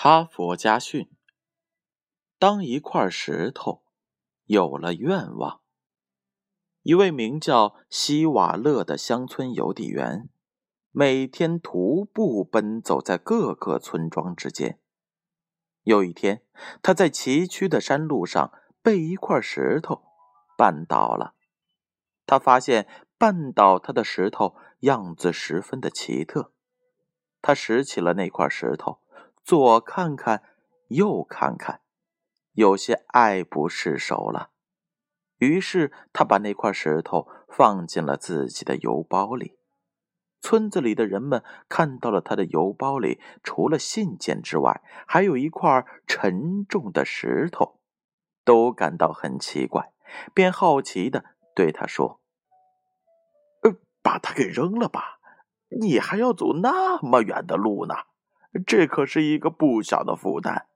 哈佛家训：当一块石头有了愿望，一位名叫希瓦勒的乡村邮递员，每天徒步奔走在各个村庄之间。有一天，他在崎岖的山路上被一块石头绊倒了。他发现绊倒他的石头样子十分的奇特。他拾起了那块石头。左看看，右看看，有些爱不释手了。于是他把那块石头放进了自己的邮包里。村子里的人们看到了他的邮包里除了信件之外，还有一块沉重的石头，都感到很奇怪，便好奇的对他说：“呃，把它给扔了吧，你还要走那么远的路呢。”这可是一个不小的负担。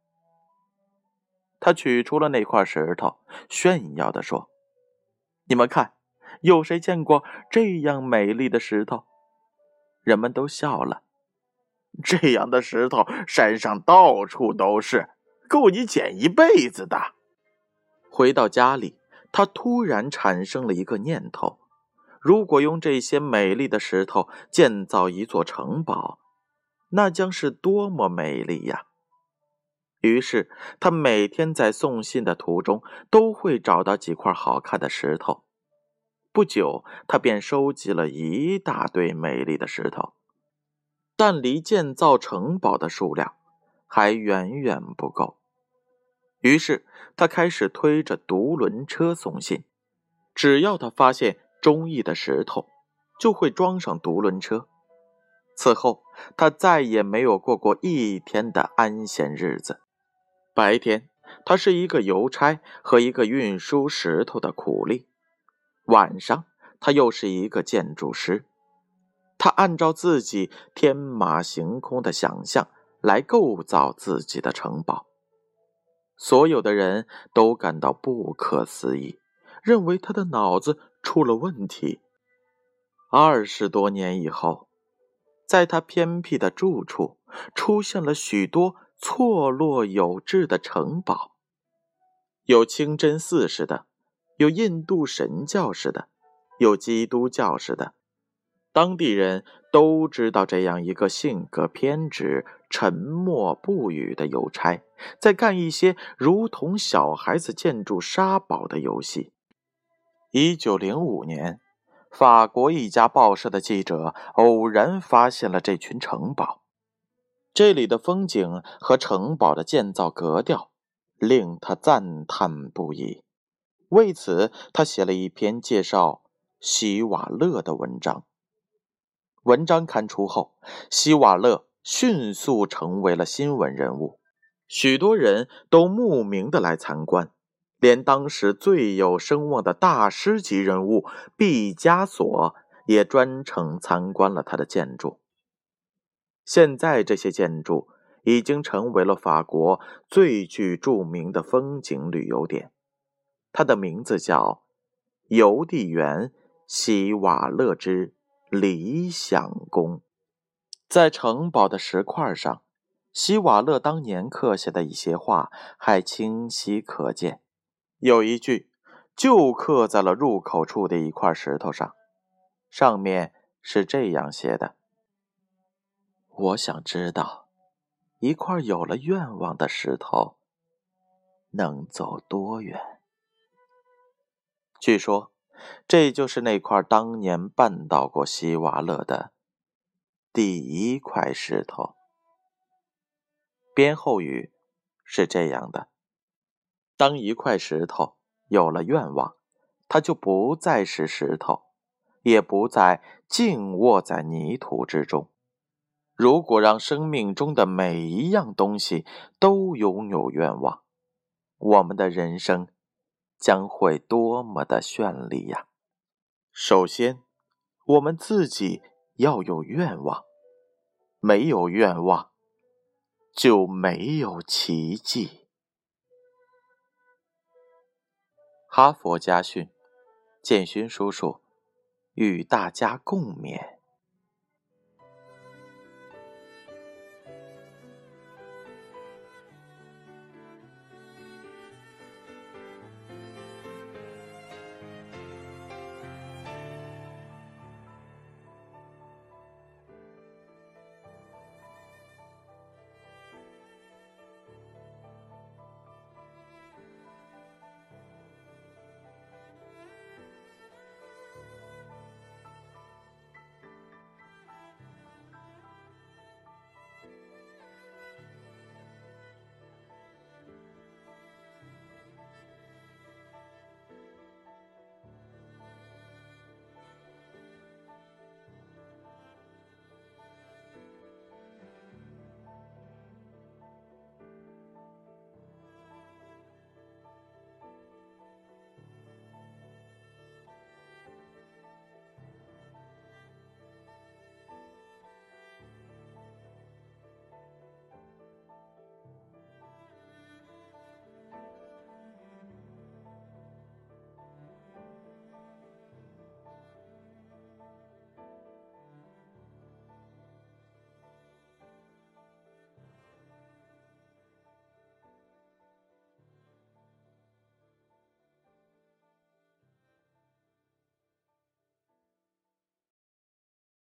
他取出了那块石头，炫耀地说：“你们看，有谁见过这样美丽的石头？”人们都笑了。这样的石头山上到处都是，够你捡一辈子的。回到家里，他突然产生了一个念头：如果用这些美丽的石头建造一座城堡。那将是多么美丽呀！于是他每天在送信的途中都会找到几块好看的石头。不久，他便收集了一大堆美丽的石头，但离建造城堡的数量还远远不够。于是他开始推着独轮车送信，只要他发现中意的石头，就会装上独轮车。此后，他再也没有过过一天的安闲日子。白天，他是一个邮差和一个运输石头的苦力；晚上，他又是一个建筑师。他按照自己天马行空的想象来构造自己的城堡。所有的人都感到不可思议，认为他的脑子出了问题。二十多年以后。在他偏僻的住处，出现了许多错落有致的城堡，有清真寺式的，有印度神教式的，有基督教式的。当地人都知道这样一个性格偏执、沉默不语的邮差，在干一些如同小孩子建筑沙堡的游戏。一九零五年。法国一家报社的记者偶然发现了这群城堡，这里的风景和城堡的建造格调令他赞叹不已。为此，他写了一篇介绍希瓦勒的文章。文章刊出后，希瓦勒迅速成为了新闻人物，许多人都慕名的来参观。连当时最有声望的大师级人物毕加索也专程参观了他的建筑。现在，这些建筑已经成为了法国最具著名的风景旅游点。它的名字叫“邮递员希瓦勒之理想宫”。在城堡的石块上，希瓦勒当年刻下的一些话还清晰可见。有一句，就刻在了入口处的一块石头上，上面是这样写的：“我想知道，一块有了愿望的石头能走多远。”据说，这就是那块当年绊倒过希瓦勒的第一块石头。编后语是这样的。当一块石头有了愿望，它就不再是石头，也不再静卧在泥土之中。如果让生命中的每一样东西都拥有愿望，我们的人生将会多么的绚丽呀！首先，我们自己要有愿望，没有愿望就没有奇迹。哈佛家训，建勋叔叔与大家共勉。